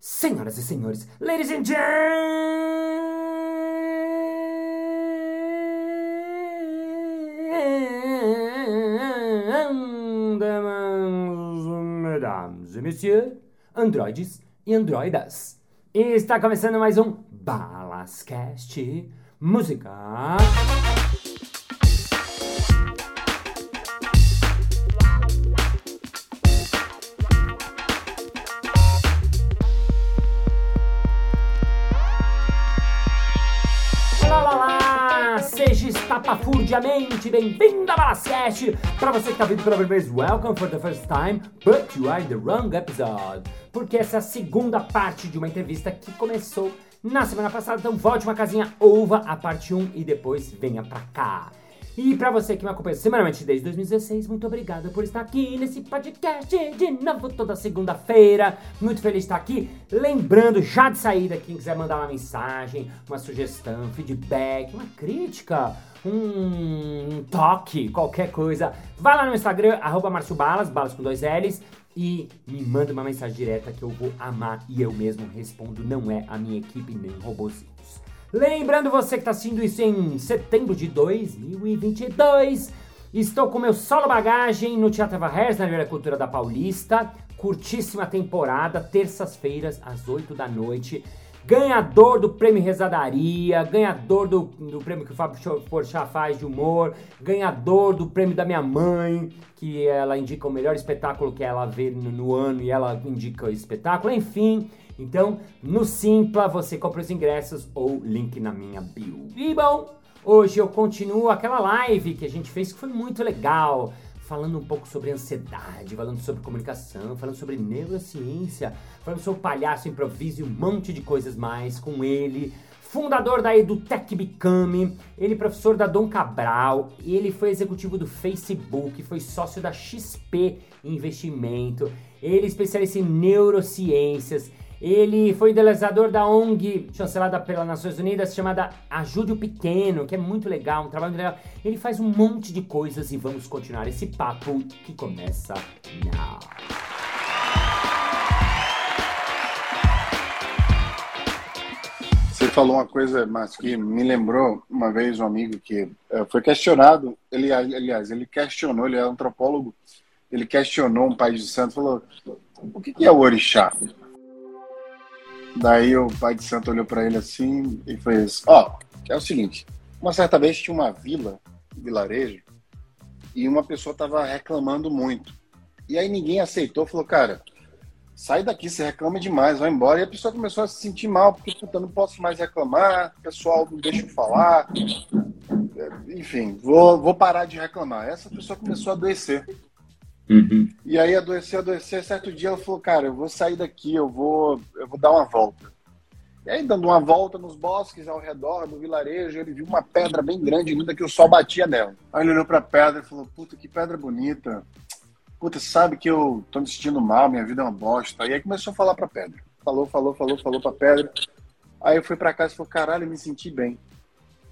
Senhoras e senhores, ladies and gentlemen, mesdames e messieurs, androides e androidas. Está começando mais um Balascast Música. Seja estapafurdiamente bem-vindo a Balascast! Para você que está vindo pela primeira vez, welcome for the first time, but you are in the wrong episode. Porque essa é a segunda parte de uma entrevista que começou na semana passada, então volte uma casinha, ouva a parte 1 e depois venha pra cá. E pra você que me acompanha semanalmente desde 2016, muito obrigado por estar aqui nesse podcast de novo toda segunda-feira. Muito feliz de estar aqui. Lembrando, já de saída, quem quiser mandar uma mensagem, uma sugestão, feedback, uma crítica, um toque, qualquer coisa, vai lá no Instagram, arroba Márcio Balas, balas com dois L's, e me manda uma mensagem direta que eu vou amar e eu mesmo respondo, não é a minha equipe nem robozinhos. Lembrando você que está assistindo isso em setembro de 2022, estou com meu solo bagagem no Teatro Varres, na Livraria Cultura da Paulista, curtíssima temporada, terças-feiras às 8 da noite, ganhador do prêmio Rezadaria, ganhador do, do prêmio que o Fábio Porchat faz de humor, ganhador do prêmio da minha mãe, que ela indica o melhor espetáculo que ela vê no, no ano e ela indica o espetáculo, enfim. Então, no Simpla você compra os ingressos ou link na minha bio. E bom, hoje eu continuo aquela live que a gente fez que foi muito legal falando um pouco sobre ansiedade, falando sobre comunicação, falando sobre neurociência, falando sobre palhaço, improviso e um monte de coisas mais com ele. Fundador da EduTech Become, ele é professor da Dom Cabral, ele foi executivo do Facebook, foi sócio da XP Investimento, ele é especialista em neurociências, ele foi idealizador da ONG chancelada pelas Nações Unidas chamada Ajude o Pequeno, que é muito legal, um trabalho legal. Ele faz um monte de coisas e vamos continuar esse papo que começa now. Você falou uma coisa, mas que me lembrou uma vez um amigo que uh, foi questionado, ele, aliás, ele questionou, ele é antropólogo, ele questionou um pai de santo, falou, o que é o orixá? Daí o pai de santo olhou para ele assim e fez: Ó, oh, é o seguinte, uma certa vez tinha uma vila, um vilarejo, e uma pessoa tava reclamando muito. E aí ninguém aceitou, falou: Cara, sai daqui, você reclama demais, vai embora. E a pessoa começou a se sentir mal, porque puta, não posso mais reclamar, o pessoal não deixa eu falar. Enfim, vou, vou parar de reclamar. Essa pessoa começou a adoecer. Uhum. E aí adoeceu, adoeceu. Certo dia ela falou, cara, eu vou sair daqui, eu vou, eu vou dar uma volta. E aí, dando uma volta nos bosques ao redor do vilarejo, ele viu uma pedra bem grande, linda, que o sol batia nela. Aí ele olhou pra pedra e falou, puta, que pedra bonita. Puta, sabe que eu tô me sentindo mal, minha vida é uma bosta. E aí começou a falar pra pedra. Falou, falou, falou, falou pra pedra. Aí eu fui pra casa e falei, caralho, me senti bem.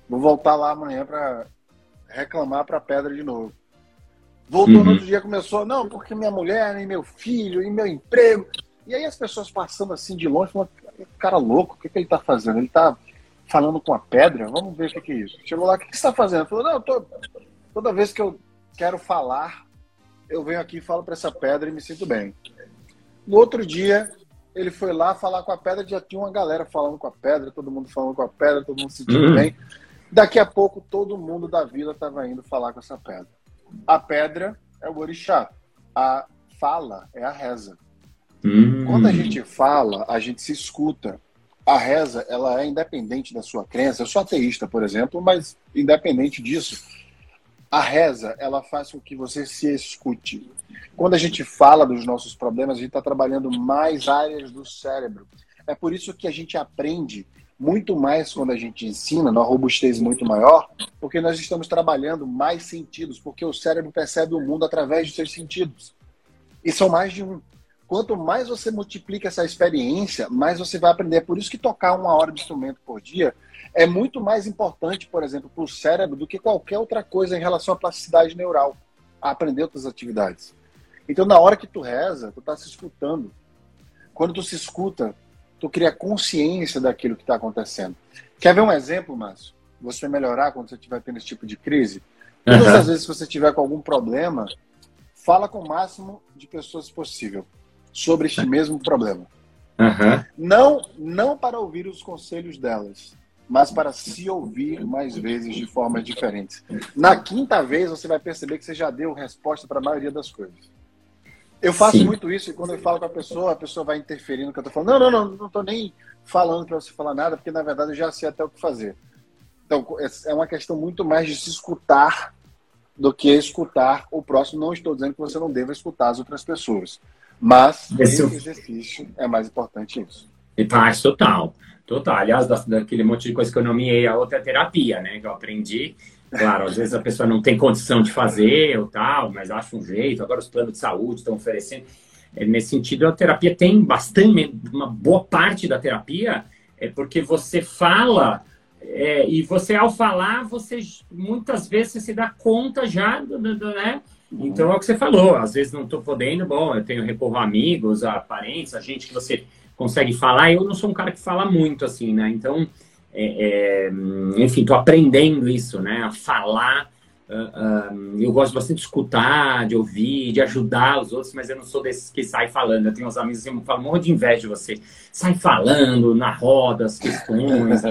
Vou voltar lá amanhã pra reclamar pra pedra de novo. Voltou uhum. no outro dia, começou, não, porque minha mulher, e meu filho, e meu emprego. E aí as pessoas passando assim de longe, falando, cara louco, o que, que ele tá fazendo? Ele tá falando com a pedra? Vamos ver o que, que é isso. Chegou lá, o que, que você tá fazendo? Falou, não, tô... toda vez que eu quero falar, eu venho aqui e falo para essa pedra e me sinto bem. No outro dia, ele foi lá falar com a pedra, já tinha uma galera falando com a pedra, todo mundo falando com a pedra, todo mundo se sentindo uhum. bem. Daqui a pouco, todo mundo da vila estava indo falar com essa pedra. A pedra é o orixá. A fala é a reza. Hum. Quando a gente fala, a gente se escuta. A reza, ela é independente da sua crença. Eu sou ateísta, por exemplo, mas independente disso, a reza, ela faz com que você se escute. Quando a gente fala dos nossos problemas, a gente está trabalhando mais áreas do cérebro. É por isso que a gente aprende muito mais quando a gente ensina, numa robustez muito maior, porque nós estamos trabalhando mais sentidos, porque o cérebro percebe o mundo através de seus sentidos. E são mais de um. Quanto mais você multiplica essa experiência, mais você vai aprender. Por isso que tocar uma hora de instrumento por dia é muito mais importante, por exemplo, para o cérebro do que qualquer outra coisa em relação à plasticidade neural, a aprender outras atividades. Então, na hora que tu reza, tu está se escutando. Quando tu se escuta, tu cria consciência daquilo que está acontecendo. Quer ver um exemplo, Márcio? Você melhorar quando você estiver tendo esse tipo de crise? Todas uhum. as vezes que você tiver com algum problema, fala com o máximo de pessoas possível sobre este mesmo problema. Uhum. Não, não para ouvir os conselhos delas, mas para se ouvir mais vezes de formas diferentes. Na quinta vez, você vai perceber que você já deu resposta para a maioria das coisas. Eu faço Sim. muito isso e quando eu falo com a pessoa, a pessoa vai interferindo no que eu estou falando. Não, não, não, não estou nem falando para você falar nada, porque na verdade eu já sei até o que fazer. Então, é uma questão muito mais de se escutar do que escutar o próximo. Não estou dizendo que você não deva escutar as outras pessoas, mas esse, esse exercício é mais importante isso. E faz total, total. Aliás, daquele monte de coisa que eu nomeei, a outra é terapia, né? Que eu aprendi. Claro, às vezes a pessoa não tem condição de fazer ou tal, mas acha um jeito. Agora os planos de saúde estão oferecendo. É, nesse sentido, a terapia tem bastante, uma boa parte da terapia é porque você fala é, e você ao falar, você muitas vezes se dá conta já, do, do, do, né? Então é o que você falou. Às vezes não estou podendo, bom, eu tenho recorro a amigos, a parentes, a gente que você consegue falar. Eu não sou um cara que fala muito assim, né? Então, é, é, enfim, estou aprendendo isso, né? A falar Uh, uh, eu gosto bastante de escutar, de ouvir, de ajudar os outros, mas eu não sou desses que sai falando. Eu tenho uns amigos que falam um monte de inveja de você. Sai falando na roda as questões.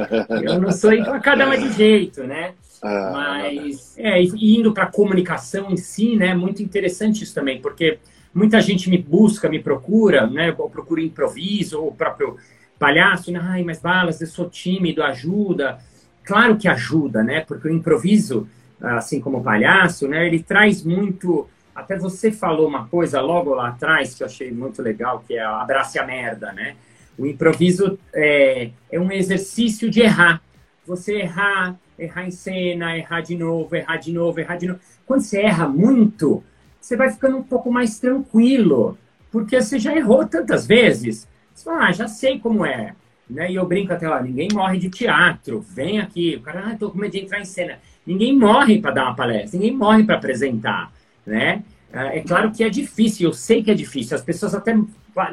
eu não sou, então cada um é de jeito, né? Uh, mas, é, indo para a comunicação em si, né? Muito interessante isso também, porque muita gente me busca, me procura, né? Ou procura improviso, ou o próprio palhaço, né? Ai, mas balas, eu sou tímido, ajuda. Claro que ajuda, né? Porque o improviso assim como o palhaço, né? Ele traz muito. Até você falou uma coisa logo lá atrás que eu achei muito legal, que é abrace a merda, né? O improviso é, é um exercício de errar. Você errar, errar em cena, errar de novo, errar de novo, errar de novo. Quando você erra muito, você vai ficando um pouco mais tranquilo, porque você já errou tantas vezes. Você fala, ah, já sei como é. Né? E eu brinco até lá, ninguém morre de teatro. Vem aqui, o cara, ah, tô com medo de entrar em cena. Ninguém morre para dar uma palestra, ninguém morre para apresentar, né? É, é claro que é difícil, eu sei que é difícil. As pessoas até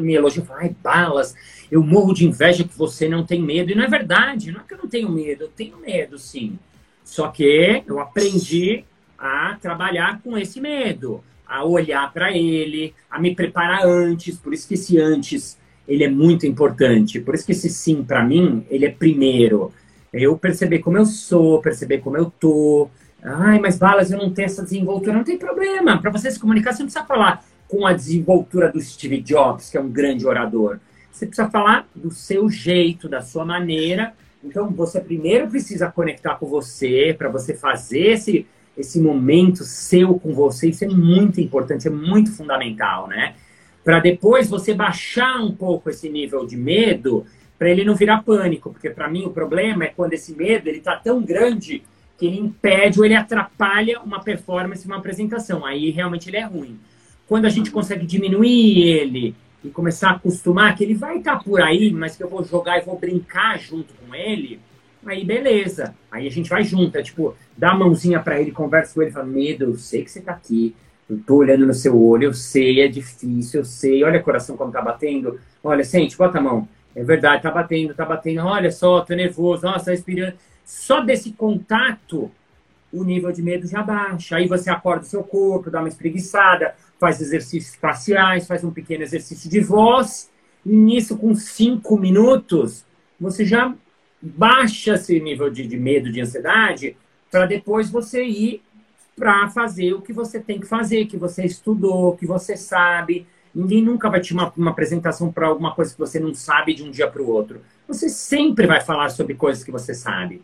me elogiam, falam, ai, balas, eu morro de inveja que você não tem medo. E não é verdade, não é que eu não tenho medo, eu tenho medo, sim. Só que eu aprendi a trabalhar com esse medo, a olhar para ele, a me preparar antes. Por isso que esse antes, ele é muito importante. Por isso que esse sim, para mim, ele é primeiro. Eu perceber como eu sou, perceber como eu tô. Ai, mas balas, eu não tenho essa desenvoltura. Não tem problema. Para você se comunicar, você não precisa falar com a desenvoltura do Steve Jobs, que é um grande orador. Você precisa falar do seu jeito, da sua maneira. Então, você primeiro precisa conectar com você, para você fazer esse, esse momento seu com você. Isso é muito importante, é muito fundamental, né? Para depois você baixar um pouco esse nível de medo para ele não virar pânico, porque para mim o problema é quando esse medo ele está tão grande que ele impede ou ele atrapalha uma performance, uma apresentação. Aí realmente ele é ruim. Quando a gente consegue diminuir ele e começar a acostumar que ele vai estar tá por aí, mas que eu vou jogar e vou brincar junto com ele, aí beleza. Aí a gente vai junto, é tipo, dá a mãozinha para ele, conversa com ele, fala: "Medo, eu sei que você tá aqui. Eu tô olhando no seu olho, eu sei, é difícil, eu sei. Olha o coração como tá batendo. Olha, sente, bota a mão. É verdade, tá batendo, tá batendo. Olha só, tô nervoso, nossa, tá respirando. Só desse contato, o nível de medo já baixa. Aí você acorda o seu corpo, dá uma espreguiçada, faz exercícios faciais, faz um pequeno exercício de voz. E nisso, com cinco minutos, você já baixa esse nível de, de medo, de ansiedade, para depois você ir para fazer o que você tem que fazer, que você estudou, que você sabe, Ninguém nunca vai te uma, uma apresentação para alguma coisa que você não sabe de um dia para o outro. Você sempre vai falar sobre coisas que você sabe.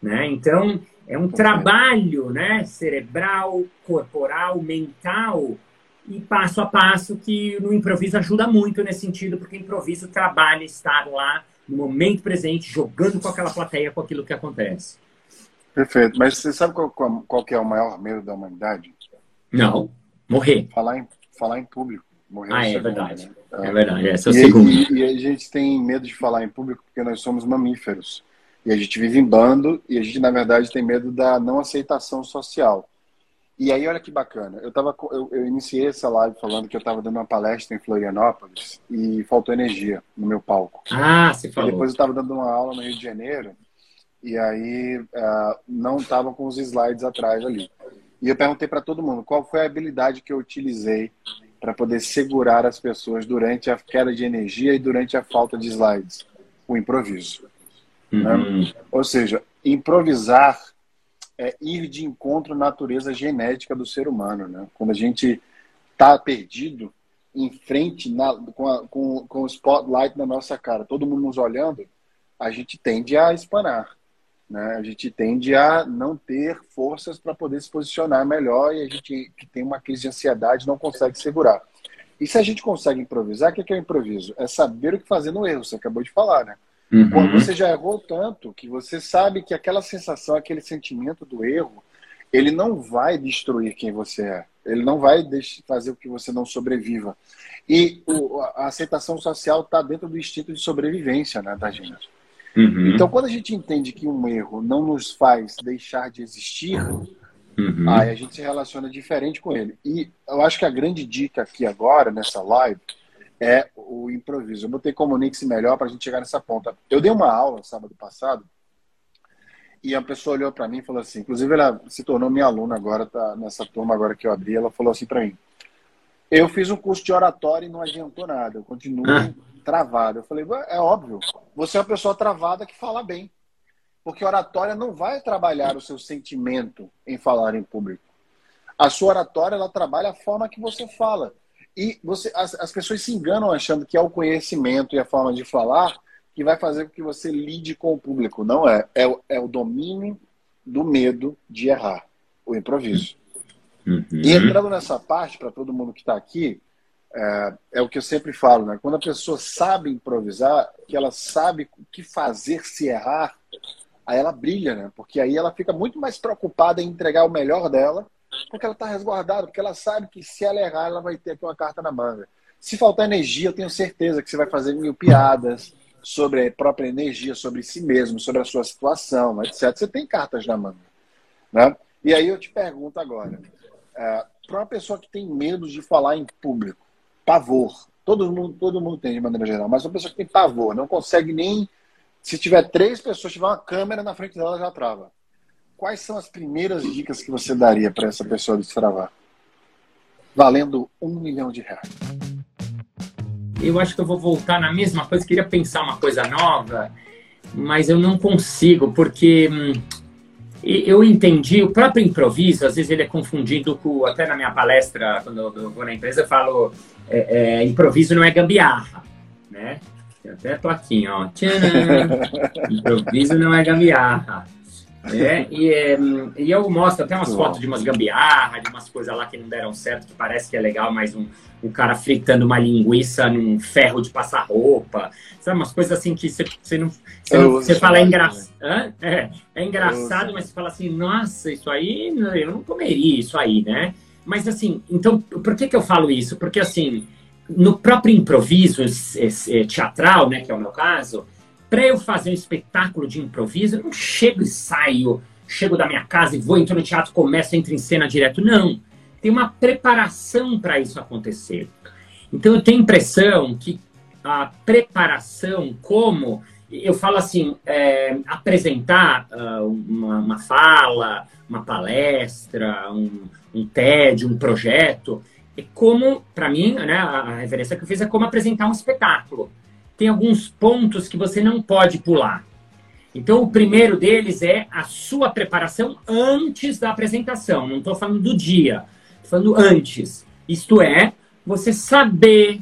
Né? Então, é um trabalho né? cerebral, corporal, mental e passo a passo que no improviso ajuda muito nesse sentido, porque improviso trabalha estar lá no momento presente, jogando com aquela plateia, com aquilo que acontece. Perfeito. Mas você sabe qual, qual, qual é o maior medo da humanidade? Não. Morrer. Falar em, falar em público. Morreu ah, é segundo, verdade. Né? É verdade, esse é o e, segundo. E, e, a gente tem medo de falar em público porque nós somos mamíferos. E a gente vive em bando e a gente, na verdade, tem medo da não aceitação social. E aí, olha que bacana. Eu, tava, eu, eu iniciei essa live falando que eu estava dando uma palestra em Florianópolis e faltou energia no meu palco. Ah, você falou. E depois eu estava dando uma aula no Rio de Janeiro e aí uh, não estava com os slides atrás ali. E eu perguntei para todo mundo qual foi a habilidade que eu utilizei para poder segurar as pessoas durante a queda de energia e durante a falta de slides. O improviso. Né? Uhum. Né? Ou seja, improvisar é ir de encontro à natureza genética do ser humano. Né? Quando a gente está perdido em frente na, com, a, com, com o spotlight na nossa cara, todo mundo nos olhando, a gente tende a espanar. Né? A gente tende a não ter forças para poder se posicionar melhor e a gente que tem uma crise de ansiedade não consegue segurar. E se a gente consegue improvisar, o que é o improviso? É saber o que fazer no erro, você acabou de falar, né? Uhum. Quando você já errou tanto que você sabe que aquela sensação, aquele sentimento do erro, ele não vai destruir quem você é. Ele não vai fazer com que você não sobreviva. E o, a aceitação social está dentro do instinto de sobrevivência né, da gente. Uhum. Então, quando a gente entende que um erro não nos faz deixar de existir, uhum. aí a gente se relaciona diferente com ele. E eu acho que a grande dica aqui agora, nessa live, é o improviso. Eu botei comunique-se melhor para a gente chegar nessa ponta. Eu dei uma aula sábado passado e a pessoa olhou para mim e falou assim, inclusive ela se tornou minha aluna agora, tá nessa turma agora que eu abri, ela falou assim para mim: "Eu fiz um curso de oratória e não adiantou nada, eu continuo ah. travado". Eu falei: "É óbvio, você é uma pessoa travada que fala bem. Porque oratória não vai trabalhar o seu sentimento em falar em público. A sua oratória ela trabalha a forma que você fala. E você, as, as pessoas se enganam achando que é o conhecimento e a forma de falar que vai fazer com que você lide com o público. Não é. É, é o domínio do medo de errar, o improviso. Uhum. E entrando nessa parte, para todo mundo que está aqui, é, é, o que eu sempre falo, né? Quando a pessoa sabe improvisar, que ela sabe o que fazer se errar, aí ela brilha, né? Porque aí ela fica muito mais preocupada em entregar o melhor dela porque ela está resguardada, porque ela sabe que se ela errar, ela vai ter aqui uma carta na manga. Se faltar energia, eu tenho certeza que você vai fazer mil piadas sobre a própria energia, sobre si mesmo, sobre a sua situação, etc. Você tem cartas na manga. Né? E aí eu te pergunto agora, é, para uma pessoa que tem medo de falar em público, pavor, todo mundo, todo mundo tem de maneira geral, mas uma pessoa que tem pavor, não consegue nem. Se tiver três pessoas, tiver uma câmera na frente dela, já trava quais são as primeiras dicas que você daria para essa pessoa destravar? Valendo um milhão de reais. Eu acho que eu vou voltar na mesma coisa, queria pensar uma coisa nova, mas eu não consigo, porque hum, eu entendi, o próprio improviso, às vezes ele é confundido com, até na minha palestra, quando eu vou na empresa, eu falo, é, é, improviso não é gambiarra, né? Tem até a plaquinha, ó. Tcharam! improviso não é gambiarra. É, e, é, e eu mostro até umas fotos de umas gambiarra, de umas coisas lá que não deram certo, que parece que é legal, mas um, um cara fritando uma linguiça num ferro de passar roupa. Sabe, umas coisas assim que você não. Você, não, você fala é, engra... é, é engraçado, mas você fala assim, nossa, isso aí eu não comeria isso aí, né? Mas assim, então, por que, que eu falo isso? Porque assim, no próprio improviso teatral, né, que é o meu caso, para eu fazer um espetáculo de improviso, eu não chego e saio, chego da minha casa e vou, entro no teatro, começo, entro em cena direto. Não. Tem uma preparação para isso acontecer. Então eu tenho a impressão que a preparação, como eu falo assim, é, apresentar uh, uma, uma, fala, uma palestra, um, um TED, um projeto, é como, para mim, né, a referência que eu fiz é como apresentar um espetáculo tem alguns pontos que você não pode pular. Então, o primeiro deles é a sua preparação antes da apresentação. Não estou falando do dia, estou falando antes. Isto é, você saber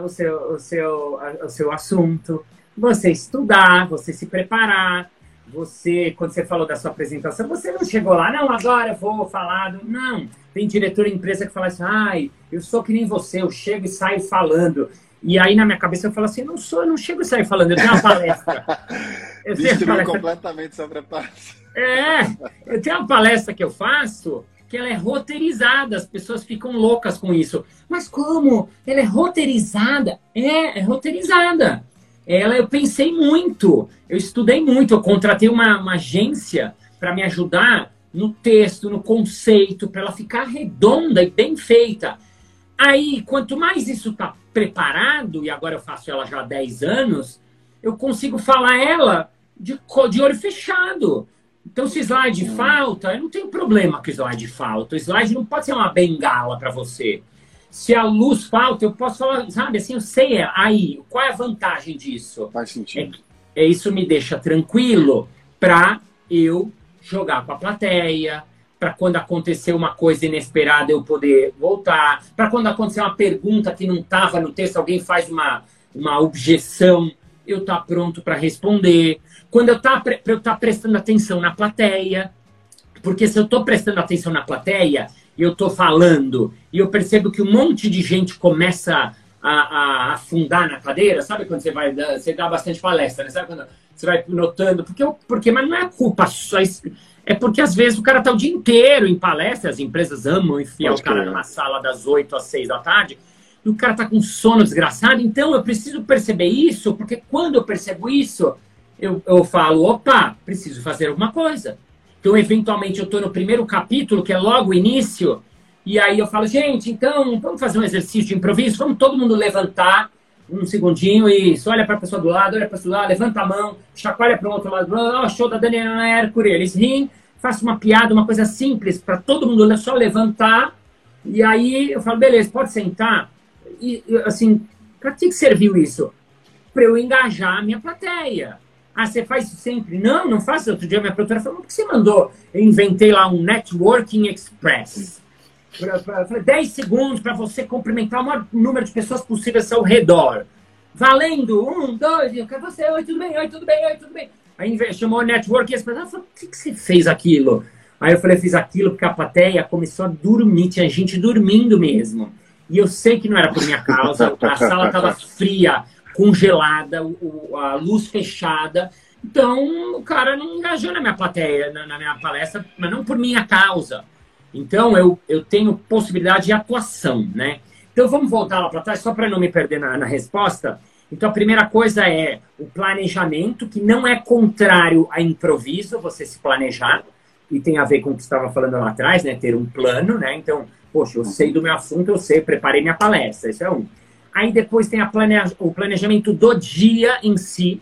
o seu, o, seu, o seu assunto, você estudar, você se preparar. Você, quando você falou da sua apresentação, você não chegou lá, não, agora eu vou falar. Do... Não, tem diretor de empresa que fala assim, ai, eu sou que nem você, eu chego e saio falando. E aí na minha cabeça eu falo assim, não sou, eu não chego a sair falando, eu tenho uma palestra. Eu Destruiu palestra... completamente sua preparação. É, eu tenho uma palestra que eu faço que ela é roteirizada, as pessoas ficam loucas com isso. Mas como? Ela é roteirizada? É, é roteirizada. Ela eu pensei muito, eu estudei muito, eu contratei uma, uma agência para me ajudar no texto, no conceito, para ela ficar redonda e bem feita. Aí, quanto mais isso está preparado, e agora eu faço ela já há 10 anos, eu consigo falar ela de, de olho fechado. Então, se slide hum. falta, eu não tenho problema com slide falta. O slide não pode ser uma bengala para você. Se a luz falta, eu posso falar, sabe, assim, eu sei aí, qual é a vantagem disso? Faz sentido. É, é isso me deixa tranquilo para eu jogar com a plateia, para quando acontecer uma coisa inesperada eu poder voltar, para quando acontecer uma pergunta que não estava no texto, alguém faz uma, uma objeção, eu estar tá pronto para responder. Quando eu tá, estar tá prestando atenção na plateia, porque se eu estou prestando atenção na plateia e eu estou falando e eu percebo que um monte de gente começa a, a, afundar na cadeira, sabe quando você vai, você dá bastante palestra, né? Sabe quando você vai notando, porque, porque mas não é culpa só, é porque às vezes o cara tá o dia inteiro em palestra, as empresas amam enfiar Pode o cara numa sala das 8 às 6 da tarde, e o cara tá com sono desgraçado, então eu preciso perceber isso, porque quando eu percebo isso, eu, eu falo, opa, preciso fazer alguma coisa. Então, eventualmente, eu estou no primeiro capítulo, que é logo o início, e aí eu falo, gente, então, vamos fazer um exercício de improviso, vamos todo mundo levantar um segundinho e olha para a pessoa do lado, olha para do lado, levanta a mão, chacoalha para o outro lado, oh, show da Daniela Mercury, eles riem, faço uma piada, uma coisa simples para todo mundo só levantar, e aí eu falo, beleza, pode sentar. E assim, para que serviu isso? Para eu engajar a minha plateia. Ah, você faz isso sempre? Não, não faço. Outro dia minha produtora falou, por que você mandou? Eu inventei lá um Networking Express. Falei, 10 segundos para você cumprimentar o maior número de pessoas possível ao seu redor. Valendo! Um, dois, eu quero você, oi, tudo bem, oi, tudo bem, oi, tudo bem. Aí chamou o network e as pessoas falaram, por que, que você fez aquilo? Aí eu falei, fiz aquilo porque a plateia começou a dormir, tinha gente dormindo mesmo. E eu sei que não era por minha causa, a sala estava fria, congelada, a luz fechada. Então, o cara não engajou na minha plateia, na minha palestra, mas não por minha causa. Então, eu, eu tenho possibilidade de atuação, né? Então, vamos voltar lá para trás, só para não me perder na, na resposta. Então, a primeira coisa é o planejamento, que não é contrário a improviso, você se planejar, e tem a ver com o que estava falando lá atrás, né? Ter um plano, né? Então, poxa, eu sei do meu assunto, eu sei, preparei minha palestra, isso é um. Aí depois tem planeja o planejamento do dia em si,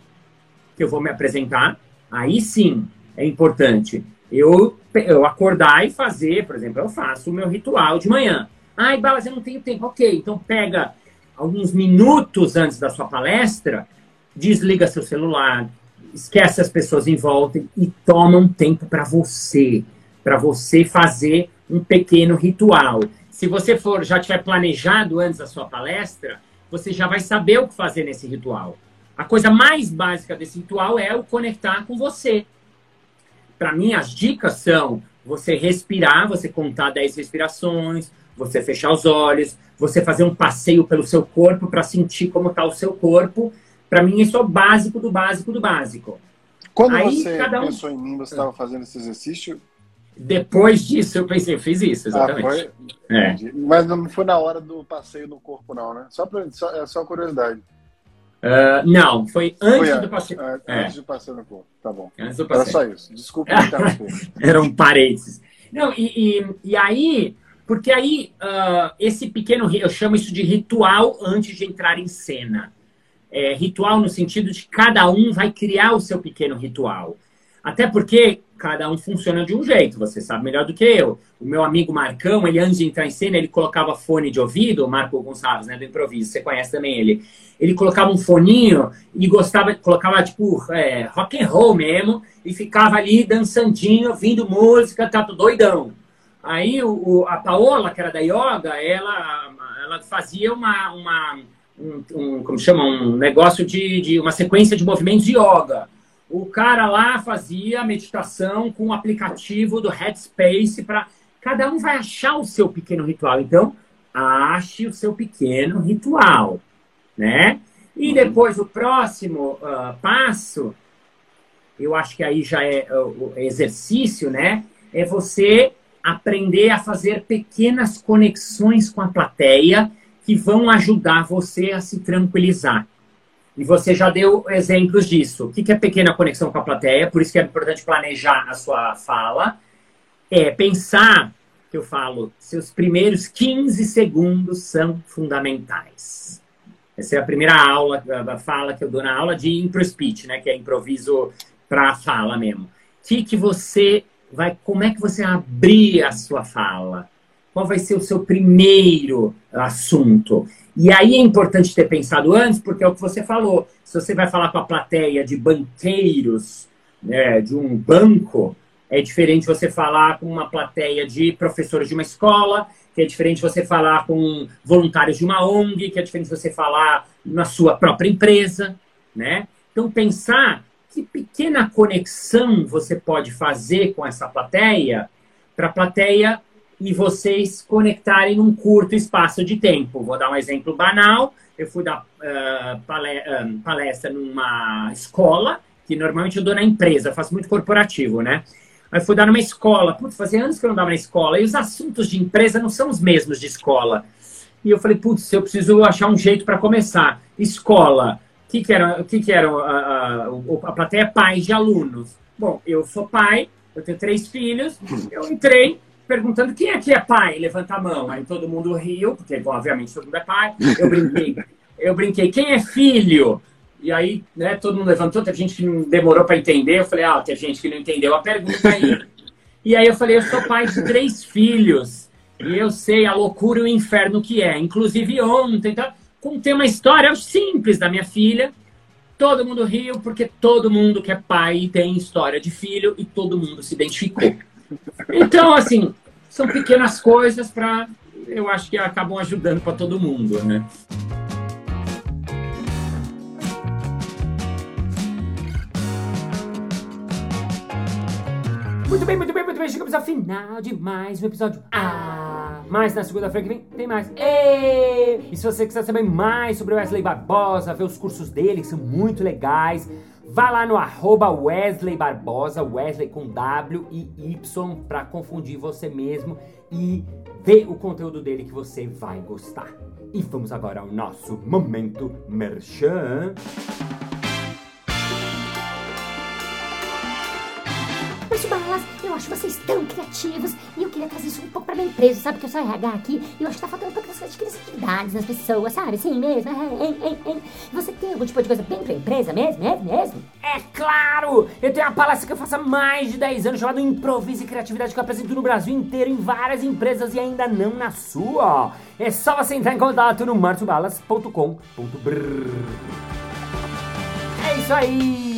que eu vou me apresentar. Aí sim é importante eu, eu acordar e fazer, por exemplo, eu faço o meu ritual de manhã. Ai, Balas, eu não tenho tempo. Ok, então pega alguns minutos antes da sua palestra, desliga seu celular, esquece as pessoas em volta e toma um tempo para você, para você fazer um pequeno ritual. Se você for já tiver planejado antes da sua palestra, você já vai saber o que fazer nesse ritual. A coisa mais básica desse ritual é o conectar com você para mim, as dicas são você respirar, você contar 10 respirações, você fechar os olhos, você fazer um passeio pelo seu corpo para sentir como está o seu corpo. Para mim, isso é o básico do básico do básico. Quando Aí, você um... pensou em mim, você estava fazendo esse exercício? Depois disso, eu pensei, eu fiz isso, ah, exatamente. Ah, é. Mas não foi na hora do passeio no corpo, não, né? Só, pra, só, é só curiosidade. Uh, não, foi antes foi, do passeio. Uh, é. Antes do passeio no corpo, tá bom. Antes do passeio. Era só isso. Desculpa Era um parênteses. Não, e, e, e, aí, porque aí uh, esse pequeno, eu chamo isso de ritual antes de entrar em cena. É, ritual no sentido de cada um vai criar o seu pequeno ritual. Até porque cada um funciona de um jeito, você sabe melhor do que eu. O meu amigo Marcão, ele antes de entrar em cena, ele colocava fone de ouvido, o Marco Gonçalves, né, do improviso, você conhece também ele. Ele colocava um foninho e gostava, colocava tipo é, rock and roll mesmo, e ficava ali dançandinho, ouvindo música, tá doidão. Aí o, a Paola, que era da yoga, ela, ela fazia uma, uma um, um, como chama, um negócio de, de uma sequência de movimentos de yoga o cara lá fazia meditação com o aplicativo do Headspace para cada um vai achar o seu pequeno ritual. Então, ache o seu pequeno ritual, né? E uhum. depois o próximo uh, passo, eu acho que aí já é o exercício, né? É você aprender a fazer pequenas conexões com a plateia que vão ajudar você a se tranquilizar. E você já deu exemplos disso. O que é pequena conexão com a plateia? Por isso que é importante planejar a sua fala. é pensar, que eu falo, seus primeiros 15 segundos são fundamentais. Essa é a primeira aula, a fala que eu dou na aula de impro speech, né, que é improviso para fala mesmo. Que que você vai, como é que você abrir a sua fala? Qual vai ser o seu primeiro assunto? E aí é importante ter pensado antes, porque é o que você falou. Se você vai falar com a plateia de banqueiros, né, de um banco, é diferente você falar com uma plateia de professores de uma escola, que é diferente você falar com voluntários de uma ONG, que é diferente você falar na sua própria empresa, né? Então pensar que pequena conexão você pode fazer com essa plateia para a plateia e vocês conectarem num curto espaço de tempo. Vou dar um exemplo banal. Eu fui dar uh, palestra numa escola, que normalmente eu dou na empresa, eu faço muito corporativo, né? Aí fui dar numa escola. Putz, fazia anos que eu não dava na escola. E os assuntos de empresa não são os mesmos de escola. E eu falei, putz, eu preciso achar um jeito para começar. Escola. O que, que era, que, que era a, a, a plateia? Pais de alunos. Bom, eu sou pai, eu tenho três filhos. Eu entrei, perguntando quem aqui é pai, levanta a mão. Aí todo mundo riu, porque obviamente todo mundo é pai. Eu brinquei, eu brinquei, quem é filho? E aí, né, todo mundo levantou, teve gente que não demorou para entender. Eu falei, ah, tem gente que não entendeu a pergunta aí. e aí eu falei, eu sou pai de três filhos. E eu sei a loucura e o inferno que é. Inclusive ontem, então, contei uma história simples da minha filha. Todo mundo riu, porque todo mundo que é pai tem história de filho e todo mundo se identificou. Então, assim, são pequenas coisas para, eu acho que acabam ajudando para todo mundo, né? Muito bem, muito bem, muito bem. Chegamos ao final de mais um episódio. Ah, mas na segunda-feira que vem tem mais. E, e se você quiser saber mais sobre o Wesley Barbosa, ver os cursos dele, que são muito legais, Vá lá no arroba Wesley Barbosa, Wesley com W e Y, para confundir você mesmo e ver o conteúdo dele que você vai gostar. E vamos agora ao nosso momento merchan. Eu acho vocês tão criativos e eu queria trazer isso um pouco pra minha empresa, sabe? Que eu sou RH aqui e eu acho que tá faltando um pouco das criatividades nas pessoas, sabe? Sim mesmo. Você tem algum tipo de coisa bem pra empresa mesmo, mesmo, mesmo? É claro! Eu tenho uma palestra que eu faço há mais de 10 anos chamada Improviso e Criatividade que eu apresento no Brasil inteiro em várias empresas e ainda não na sua. É só você entrar em contato no marciobalas.com.br. É isso aí!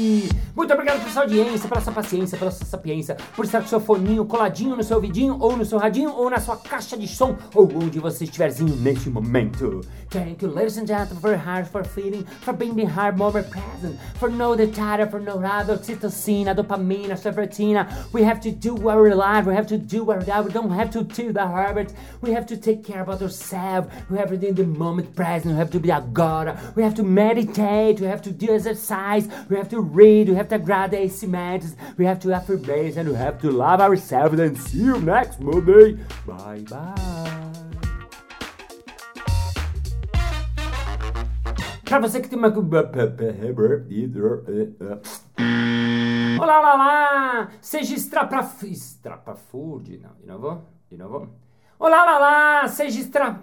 Muito obrigado pela sua audiência, pela sua paciência, pela sua sapiência, por estar com seu foninho coladinho no seu ouvidinho, ou no seu radinho, ou na sua caixa de som, ou onde você estiverzinho neste momento. Thank you, ladies and gentlemen, for heart, for feeling, for being the heart moment present, for the title, for know the oxytocin, dopamina, serotonina. We have to do our life, we have to do our job, we don't have to do the habit, we have to take care about ourselves, we have to be in the moment present, we have to be agora, we have to meditate, we have to do exercise, we have to read, we have to agradecimentos, we have to affirmation, we have to love ourselves and see you next Monday. Bye bye. Pra você que tem uma. Olá, olá, olá! Seja estrapa. Estrapafúrdio. Não, de novo? De novo? Olá, olá, olá! Seja estra.